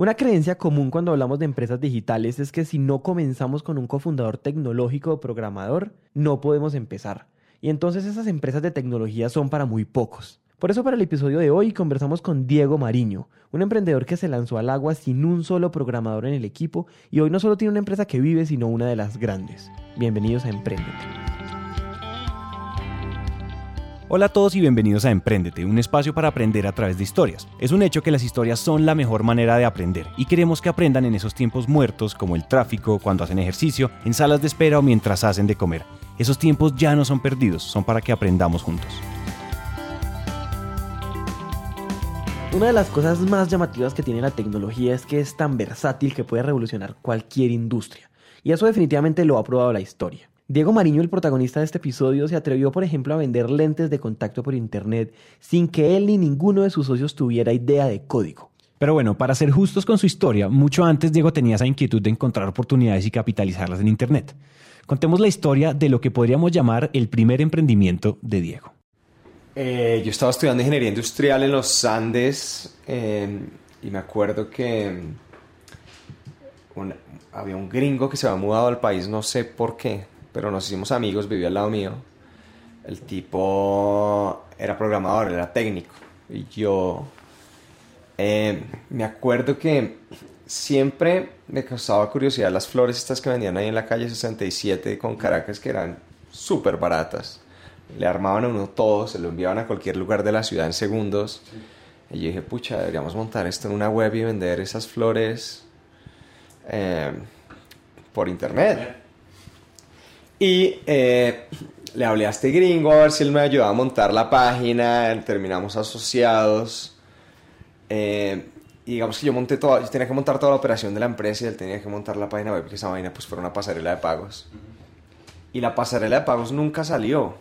Una creencia común cuando hablamos de empresas digitales es que si no comenzamos con un cofundador tecnológico o programador, no podemos empezar. Y entonces esas empresas de tecnología son para muy pocos. Por eso para el episodio de hoy conversamos con Diego Mariño, un emprendedor que se lanzó al agua sin un solo programador en el equipo y hoy no solo tiene una empresa que vive, sino una de las grandes. Bienvenidos a Emprendete. Hola a todos y bienvenidos a Emprendete, un espacio para aprender a través de historias. Es un hecho que las historias son la mejor manera de aprender y queremos que aprendan en esos tiempos muertos como el tráfico, cuando hacen ejercicio, en salas de espera o mientras hacen de comer. Esos tiempos ya no son perdidos, son para que aprendamos juntos. Una de las cosas más llamativas que tiene la tecnología es que es tan versátil que puede revolucionar cualquier industria. Y eso definitivamente lo ha probado la historia. Diego Mariño, el protagonista de este episodio, se atrevió, por ejemplo, a vender lentes de contacto por Internet sin que él ni ninguno de sus socios tuviera idea de código. Pero bueno, para ser justos con su historia, mucho antes Diego tenía esa inquietud de encontrar oportunidades y capitalizarlas en Internet. Contemos la historia de lo que podríamos llamar el primer emprendimiento de Diego. Eh, yo estaba estudiando ingeniería industrial en los Andes eh, y me acuerdo que había un gringo que se había mudado al país, no sé por qué, pero nos hicimos amigos, vivió al lado mío. El tipo era programador, era técnico. Y yo eh, me acuerdo que siempre me causaba curiosidad las flores estas que vendían ahí en la calle 67 con Caracas que eran súper baratas. Le armaban a uno todo, se lo enviaban a cualquier lugar de la ciudad en segundos. Y yo dije, pucha, deberíamos montar esto en una web y vender esas flores eh, por internet. Y eh, le hablé a este gringo a ver si él me ayudaba a montar la página, terminamos asociados. Eh, y digamos que yo monté todo, yo tenía que montar toda la operación de la empresa y él tenía que montar la página web, esa vaina pues fuera una pasarela de pagos. Y la pasarela de pagos nunca salió.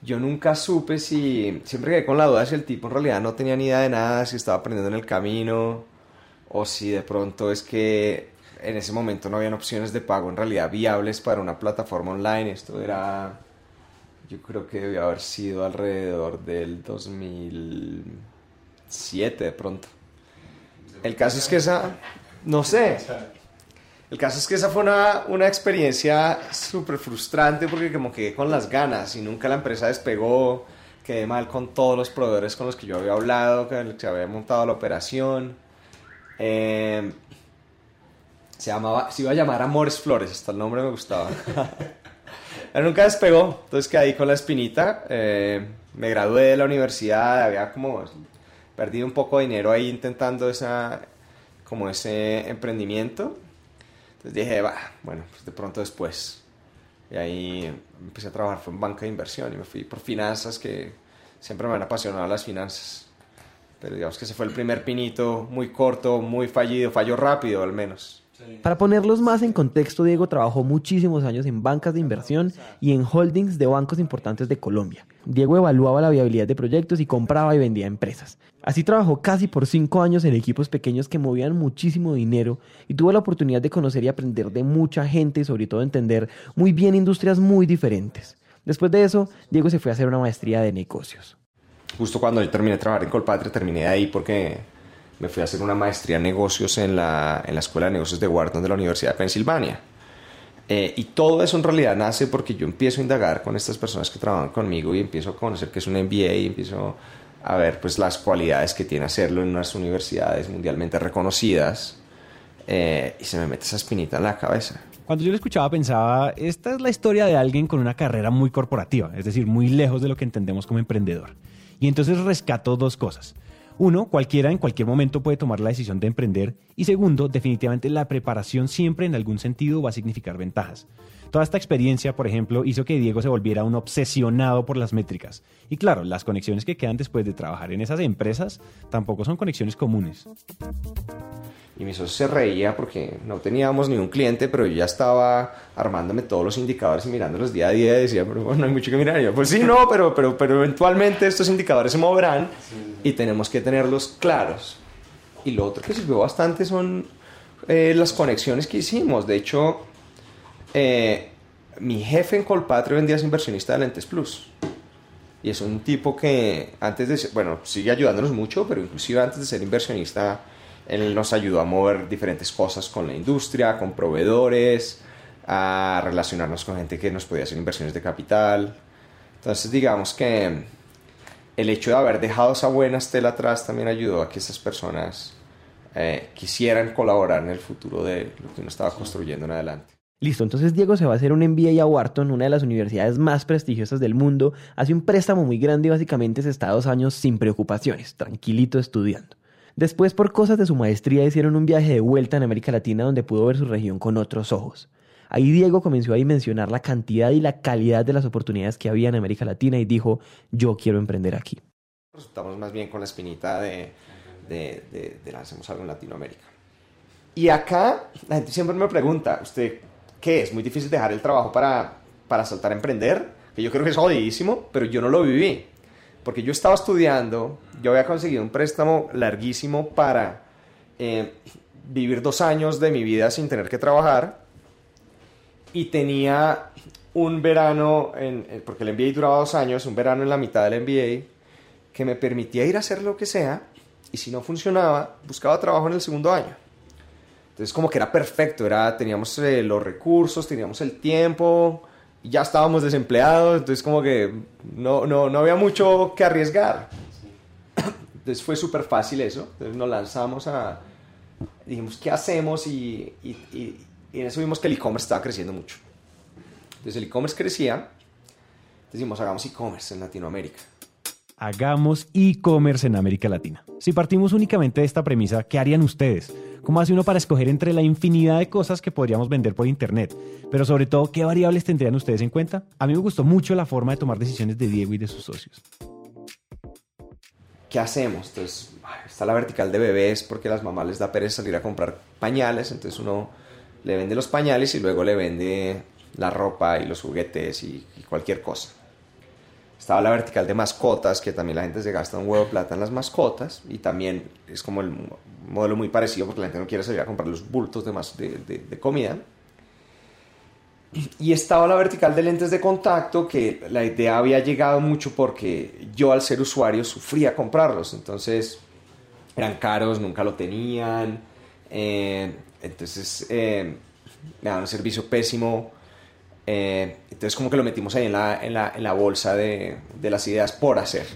Yo nunca supe si, siempre quedé con la duda si el tipo en realidad no tenía ni idea de nada, si estaba aprendiendo en el camino, o si de pronto es que en ese momento no habían opciones de pago en realidad viables para una plataforma online. Esto era, yo creo que debía haber sido alrededor del 2007 de pronto. El caso es que esa, no sé, el caso es que esa fue una, una experiencia súper frustrante porque como quedé con las ganas y nunca la empresa despegó, quedé mal con todos los proveedores con los que yo había hablado, que se había montado la operación. Eh, se llamaba, se iba a llamar Amores Flores, hasta el nombre me gustaba. Nunca despegó, entonces quedé ahí con la espinita. Eh, me gradué de la universidad, había como perdido un poco de dinero ahí intentando esa, como ese emprendimiento. Entonces dije, va, bueno, pues de pronto después. Y ahí empecé a trabajar en banca de inversión y me fui por finanzas, que siempre me han apasionado las finanzas. Pero digamos que ese fue el primer pinito, muy corto, muy fallido, falló rápido al menos. Para ponerlos más en contexto, Diego trabajó muchísimos años en bancas de inversión y en holdings de bancos importantes de Colombia. Diego evaluaba la viabilidad de proyectos y compraba y vendía empresas. Así trabajó casi por cinco años en equipos pequeños que movían muchísimo dinero y tuvo la oportunidad de conocer y aprender de mucha gente y sobre todo entender muy bien industrias muy diferentes. Después de eso, Diego se fue a hacer una maestría de negocios. Justo cuando yo terminé de trabajar en Colpatria, terminé ahí porque me fui a hacer una maestría en negocios en la, en la Escuela de Negocios de Wharton de la Universidad de Pensilvania. Eh, y todo eso en realidad nace porque yo empiezo a indagar con estas personas que trabajan conmigo y empiezo a conocer qué es un MBA y empiezo a ver pues las cualidades que tiene hacerlo en unas universidades mundialmente reconocidas eh, y se me mete esa espinita en la cabeza. Cuando yo lo escuchaba pensaba, esta es la historia de alguien con una carrera muy corporativa, es decir, muy lejos de lo que entendemos como emprendedor. Y entonces rescato dos cosas. Uno, cualquiera en cualquier momento puede tomar la decisión de emprender. Y segundo, definitivamente la preparación siempre en algún sentido va a significar ventajas. Toda esta experiencia, por ejemplo, hizo que Diego se volviera un obsesionado por las métricas. Y claro, las conexiones que quedan después de trabajar en esas empresas tampoco son conexiones comunes. Y mi socio se reía porque no teníamos ni un cliente, pero yo ya estaba armándome todos los indicadores y mirándolos día a día y decía, pero bueno, no hay mucho que mirar. Y yo, pues sí, no, pero, pero, pero eventualmente estos indicadores se moverán y tenemos que tenerlos claros. Y lo otro que sirvió bastante son eh, las conexiones que hicimos. De hecho, eh, mi jefe en Colpatrio vendía es inversionista de Lentes Plus. Y es un tipo que antes de ser, bueno, sigue ayudándonos mucho, pero inclusive antes de ser inversionista Él nos ayudó a mover diferentes cosas con la industria, con proveedores, a relacionarnos con gente que nos podía hacer inversiones de capital. Entonces, digamos que el hecho de haber dejado esa buena estela atrás también ayudó a que esas personas eh, quisieran colaborar en el futuro de lo que uno estaba construyendo en adelante. Listo, entonces Diego se va a hacer un MBA a Wharton, una de las universidades más prestigiosas del mundo, hace un préstamo muy grande y básicamente se está dos años sin preocupaciones, tranquilito estudiando. Después, por cosas de su maestría, hicieron un viaje de vuelta en América Latina donde pudo ver su región con otros ojos. Ahí Diego comenzó a dimensionar la cantidad y la calidad de las oportunidades que había en América Latina y dijo, yo quiero emprender aquí. Estamos más bien con la espinita de, de, de, de algo en Latinoamérica. Y acá la gente siempre me pregunta, ¿usted qué es? Muy difícil dejar el trabajo para, para saltar a emprender, que yo creo que es jodidísimo, pero yo no lo viví. Porque yo estaba estudiando, yo había conseguido un préstamo larguísimo para eh, vivir dos años de mi vida sin tener que trabajar y tenía un verano, en, porque el MBA duraba dos años, un verano en la mitad del MBA que me permitía ir a hacer lo que sea y si no funcionaba, buscaba trabajo en el segundo año. Entonces como que era perfecto, era, teníamos eh, los recursos, teníamos el tiempo, ya estábamos desempleados, entonces como que no, no, no había mucho que arriesgar. Entonces fue súper fácil eso, entonces nos lanzamos a, dijimos, ¿qué hacemos? Y, y, y, en eso vimos que el e-commerce estaba creciendo mucho. Entonces el e-commerce crecía, decimos, hagamos e-commerce en Latinoamérica. Hagamos e-commerce en América Latina. Si partimos únicamente de esta premisa, ¿qué harían ustedes? ¿Cómo hace uno para escoger entre la infinidad de cosas que podríamos vender por Internet? Pero sobre todo, ¿qué variables tendrían ustedes en cuenta? A mí me gustó mucho la forma de tomar decisiones de Diego y de sus socios. ¿Qué hacemos? Entonces, está la vertical de bebés porque las mamás les da pereza salir a comprar pañales, entonces uno le vende los pañales y luego le vende la ropa y los juguetes y cualquier cosa. Estaba la vertical de mascotas, que también la gente se gasta un huevo de plata en las mascotas y también es como el modelo muy parecido porque la gente no quiere salir a comprar los bultos de, más, de, de, comida. Y estaba la vertical de lentes de contacto, que la idea había llegado mucho porque yo al ser usuario sufría comprarlos, entonces eran caros, nunca lo tenían, eh, entonces eh, me daban un servicio pésimo, eh, entonces como que lo metimos ahí en la, en la, en la bolsa de, de, las ideas por hacer.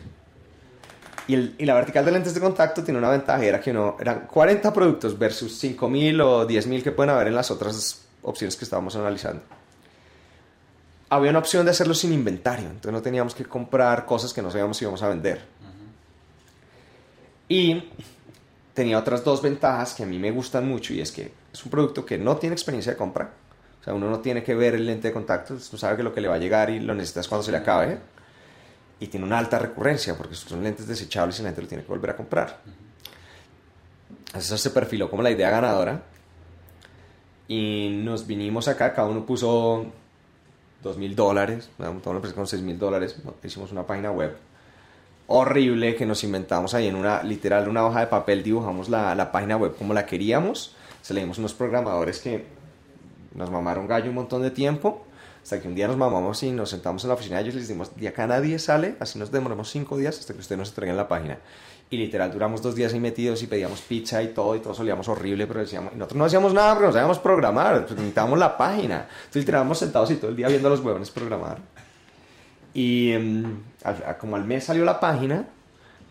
Y, el, y, la vertical de lentes de contacto tiene una ventaja, era que no, eran 40 productos versus 5.000 o 10.000 que pueden haber en las otras opciones que estábamos analizando. Había una opción de hacerlo sin inventario, entonces no teníamos que comprar cosas que no sabíamos si íbamos a vender. Y tenía otras dos ventajas que a mí me gustan mucho y es que es un producto que no tiene experiencia de compra, o sea, uno no tiene que ver el lente de contacto, uno sabe que lo que le va a llegar y lo necesitas cuando se le acabe. Y tiene una alta recurrencia porque son lentes desechables y la gente lo tiene que volver a comprar. Eso se perfiló como la idea ganadora. Y nos vinimos acá, cada uno puso dos mil dólares, con seis mil dólares, hicimos una página web horrible que nos inventamos ahí en una, literal, una hoja de papel, dibujamos la, la página web como la queríamos, se le dimos unos programadores que nos mamaron gallo un montón de tiempo, hasta que un día nos mamamos y nos sentamos en la oficina y ellos les dimos, de acá nadie sale, así nos demoramos cinco días hasta que ustedes nos entreguen la página. Y literal, duramos dos días ahí metidos y pedíamos pizza y todo, y todo solíamos horrible, pero decíamos, y nosotros no hacíamos nada porque no sabíamos programar, pues necesitábamos la página. Entonces literal, sentados y todo el día viendo a los huevones programar. Y al, como al mes salió la página,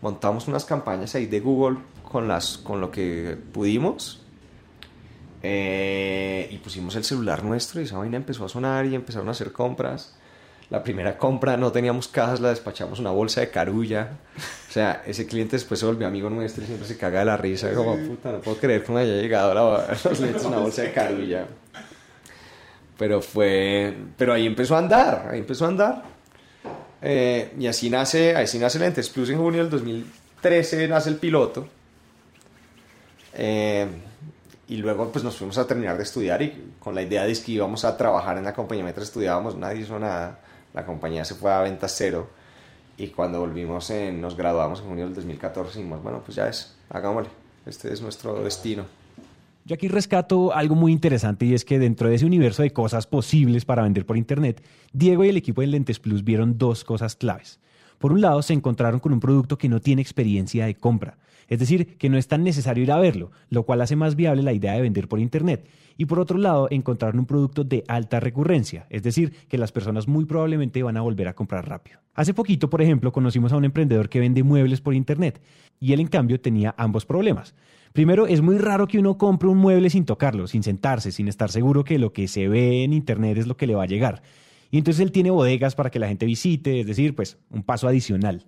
montamos unas campañas ahí de Google con, las, con lo que pudimos eh, y pusimos el celular nuestro y esa vaina empezó a sonar y empezaron a hacer compras. La primera compra no teníamos cajas, la despachamos una bolsa de carulla. O sea, ese cliente después se volvió amigo nuestro y siempre se caga de la risa. Como, puta, no puedo creer que me haya llegado la, una bolsa de carulla. Pero fue... Pero ahí empezó a andar, ahí empezó a andar. Eh, y así nace, así nace Lentes Plus en junio del 2013, nace el piloto. Eh, y luego pues nos fuimos a terminar de estudiar y con la idea de que íbamos a trabajar en la compañía mientras estudiábamos, nadie hizo nada, la compañía se fue a venta cero y cuando volvimos, en, nos graduamos en junio del 2014 dijimos, bueno, pues ya es, hagámosle, este es nuestro destino. Yo aquí rescato algo muy interesante y es que dentro de ese universo de cosas posibles para vender por Internet, Diego y el equipo de Lentes Plus vieron dos cosas claves. Por un lado, se encontraron con un producto que no tiene experiencia de compra, es decir, que no es tan necesario ir a verlo, lo cual hace más viable la idea de vender por Internet. Y por otro lado, encontraron un producto de alta recurrencia, es decir, que las personas muy probablemente van a volver a comprar rápido. Hace poquito, por ejemplo, conocimos a un emprendedor que vende muebles por Internet y él en cambio tenía ambos problemas. Primero, es muy raro que uno compre un mueble sin tocarlo, sin sentarse, sin estar seguro que lo que se ve en Internet es lo que le va a llegar. Y entonces él tiene bodegas para que la gente visite, es decir, pues un paso adicional.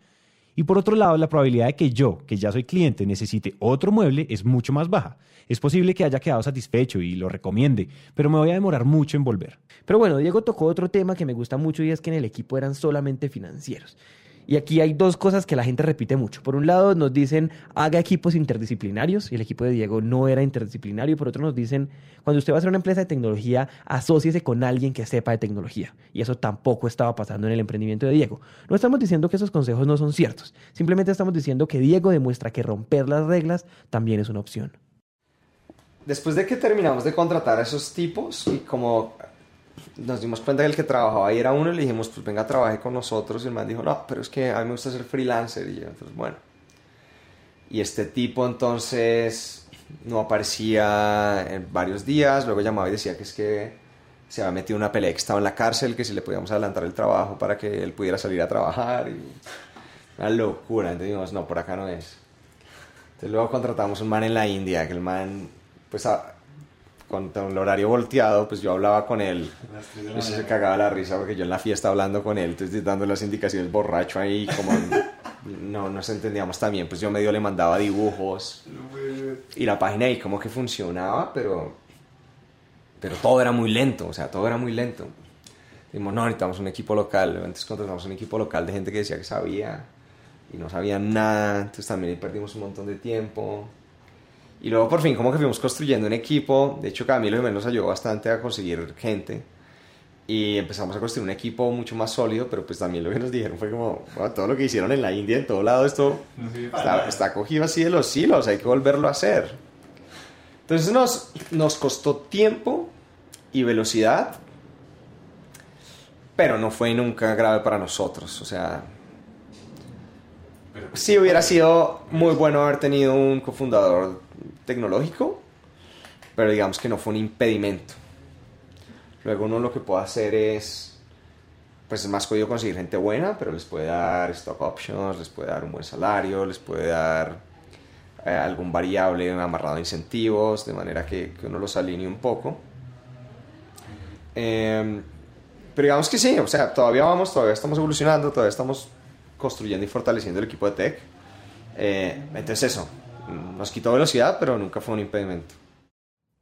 Y por otro lado, la probabilidad de que yo, que ya soy cliente, necesite otro mueble es mucho más baja. Es posible que haya quedado satisfecho y lo recomiende, pero me voy a demorar mucho en volver. Pero bueno, Diego tocó otro tema que me gusta mucho y es que en el equipo eran solamente financieros. Y aquí hay dos cosas que la gente repite mucho. Por un lado nos dicen haga equipos interdisciplinarios y el equipo de Diego no era interdisciplinario. Por otro nos dicen cuando usted va a hacer una empresa de tecnología asóciese con alguien que sepa de tecnología. Y eso tampoco estaba pasando en el emprendimiento de Diego. No estamos diciendo que esos consejos no son ciertos. Simplemente estamos diciendo que Diego demuestra que romper las reglas también es una opción. Después de que terminamos de contratar a esos tipos y como nos dimos cuenta que el que trabajaba ahí era uno y le dijimos, pues venga, trabaje con nosotros. Y el man dijo, no, pero es que a mí me gusta ser freelancer. Y yo, entonces, bueno. Y este tipo entonces no aparecía en varios días, luego llamaba y decía que es que se había metido una pelea que estaba en la cárcel, que si le podíamos adelantar el trabajo para que él pudiera salir a trabajar. Y... Una locura. Entonces dijimos, no, por acá no es. Entonces luego contratamos un man en la India, que el man, pues con el horario volteado, pues yo hablaba con él. Y se cagaba la risa porque yo en la fiesta hablando con él, entonces dando las indicaciones borracho ahí, como no nos entendíamos también, pues yo medio le mandaba dibujos. Y la página ahí como que funcionaba, pero, pero todo era muy lento, o sea, todo era muy lento. Dijimos, no, necesitamos un equipo local. Entonces contratamos un equipo local de gente que decía que sabía y no sabían nada, entonces también perdimos un montón de tiempo. Y luego por fin como que fuimos construyendo un equipo, de hecho Camilo y nos ayudó bastante a conseguir gente. Y empezamos a construir un equipo mucho más sólido, pero pues también lo que nos dijeron fue como, todo lo que hicieron en la India, en todo lado, esto está, está, cogido así de los hilos, hay que volverlo a hacer. Entonces nos, nos costó tiempo y velocidad, pero no fue nunca grave para nosotros, o sea, sí hubiera sido muy bueno haber tenido un cofundador tecnológico, pero digamos que no fue un impedimento. Luego uno lo que puede hacer es, pues es más jodido conseguir gente buena, pero les puede dar stock options, les puede dar un buen salario, les puede dar eh, algún variable amarrado a incentivos, de manera que, que uno los alinee un poco. Eh, pero digamos que sí, o sea, todavía vamos, todavía estamos evolucionando, todavía estamos construyendo y fortaleciendo el equipo de tech. Eh, entonces eso, nos quitó velocidad, pero nunca fue un impedimento.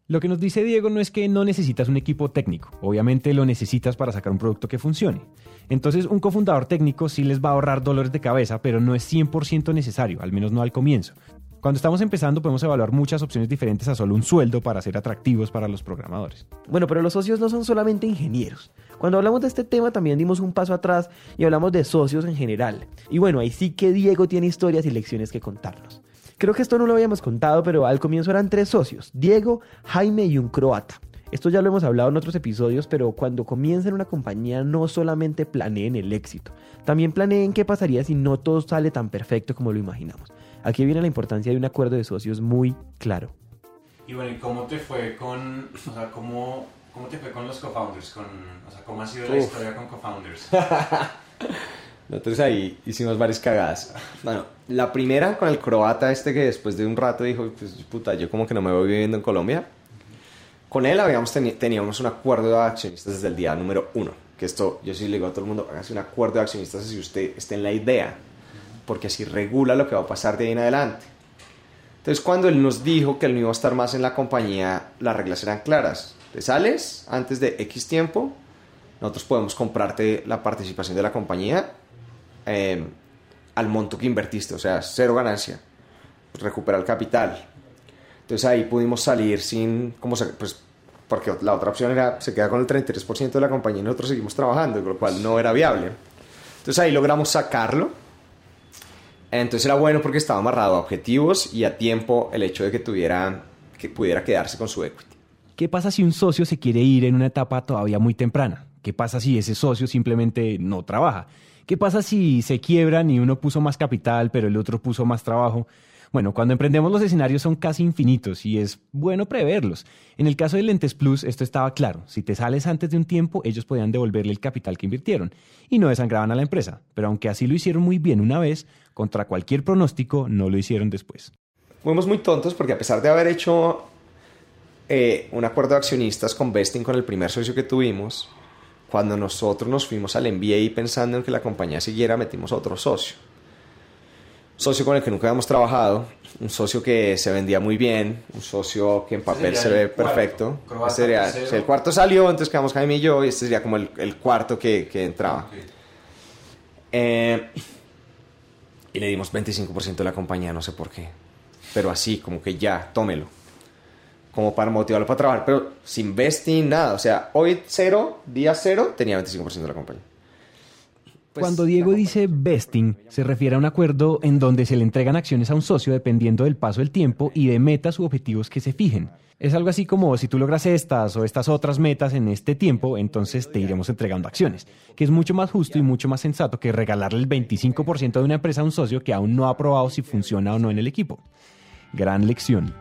Lo que nos dice Diego no es que no necesitas un equipo técnico, obviamente lo necesitas para sacar un producto que funcione. Entonces un cofundador técnico sí les va a ahorrar dolores de cabeza, pero no es 100% necesario, al menos no al comienzo. Cuando estamos empezando podemos evaluar muchas opciones diferentes a solo un sueldo para ser atractivos para los programadores. Bueno, pero los socios no son solamente ingenieros. Cuando hablamos de este tema también dimos un paso atrás y hablamos de socios en general. Y bueno, ahí sí que Diego tiene historias y lecciones que contarnos. Creo que esto no lo habíamos contado, pero al comienzo eran tres socios, Diego, Jaime y un croata. Esto ya lo hemos hablado en otros episodios, pero cuando comienzan una compañía no solamente planeen el éxito, también planeen qué pasaría si no todo sale tan perfecto como lo imaginamos. Aquí viene la importancia de un acuerdo de socios muy claro. Y bueno, ¿y cómo te fue con, o sea, cómo, cómo te fue con los co-founders? Con, o sea, ¿cómo ha sido la historia con co-founders? Nosotros ahí hicimos varias cagadas. Bueno, la primera con el croata este que después de un rato dijo, pues puta, yo como que no me voy viviendo en Colombia. Con él habíamos teníamos un acuerdo de accionistas desde el día número uno. Que esto, yo sí le digo a todo el mundo, hágase un acuerdo de accionistas si usted está en la idea porque así regula lo que va a pasar de ahí en adelante. Entonces, cuando él nos dijo que él no iba a estar más en la compañía, las reglas eran claras. Te sales antes de X tiempo, nosotros podemos comprarte la participación de la compañía eh, al monto que invertiste, o sea, cero ganancia, recuperar el capital. Entonces ahí pudimos salir sin, como pues, porque la otra opción era, se queda con el 33% de la compañía y nosotros seguimos trabajando, lo cual no era viable. Entonces ahí logramos sacarlo entonces era bueno porque estaba amarrado a objetivos y a tiempo el hecho de que tuviera que pudiera quedarse con su equity. ¿Qué pasa si un socio se quiere ir en una etapa todavía muy temprana? ¿Qué pasa si ese socio simplemente no trabaja? ¿Qué pasa si se quiebran y uno puso más capital, pero el otro puso más trabajo? Bueno, cuando emprendemos los escenarios son casi infinitos y es bueno preverlos. En el caso de Lentes Plus, esto estaba claro. Si te sales antes de un tiempo, ellos podían devolverle el capital que invirtieron y no desangraban a la empresa. Pero aunque así lo hicieron muy bien una vez, contra cualquier pronóstico no lo hicieron después. Fuimos muy tontos porque a pesar de haber hecho eh, un acuerdo de accionistas con Vesting, con el primer socio que tuvimos, cuando nosotros nos fuimos al MBA pensando en que la compañía siguiera, metimos a otro socio socio con el que nunca habíamos trabajado, un socio que se vendía muy bien, un socio que en papel se ve perfecto. Este sería, el cuarto salió, entonces quedamos Jaime y yo, y este sería como el, el cuarto que, que entraba. Eh, y le dimos 25% de la compañía, no sé por qué. Pero así, como que ya, tómelo. Como para motivarlo para trabajar, pero sin vesting, nada. O sea, hoy cero, día cero, tenía 25% de la compañía. Pues, Cuando Diego dice vesting, se refiere a un acuerdo en donde se le entregan acciones a un socio dependiendo del paso del tiempo y de metas u objetivos que se fijen. Es algo así como si tú logras estas o estas otras metas en este tiempo, entonces te iremos entregando acciones, que es mucho más justo y mucho más sensato que regalarle el 25% de una empresa a un socio que aún no ha probado si funciona o no en el equipo. Gran lección.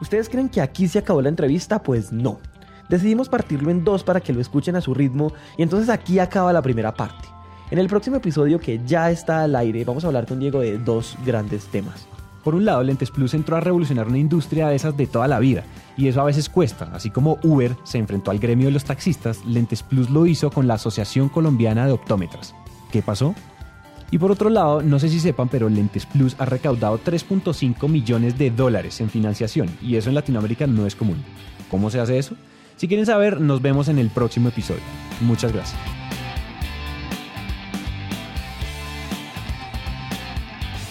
¿Ustedes creen que aquí se acabó la entrevista? Pues no. Decidimos partirlo en dos para que lo escuchen a su ritmo y entonces aquí acaba la primera parte. En el próximo episodio que ya está al aire vamos a hablar con Diego de dos grandes temas. Por un lado, Lentes Plus entró a revolucionar una industria de esas de toda la vida, y eso a veces cuesta. Así como Uber se enfrentó al gremio de los taxistas, Lentes Plus lo hizo con la Asociación Colombiana de Optómetras. ¿Qué pasó? Y por otro lado, no sé si sepan, pero Lentes Plus ha recaudado 3.5 millones de dólares en financiación, y eso en Latinoamérica no es común. ¿Cómo se hace eso? Si quieren saber, nos vemos en el próximo episodio. Muchas gracias.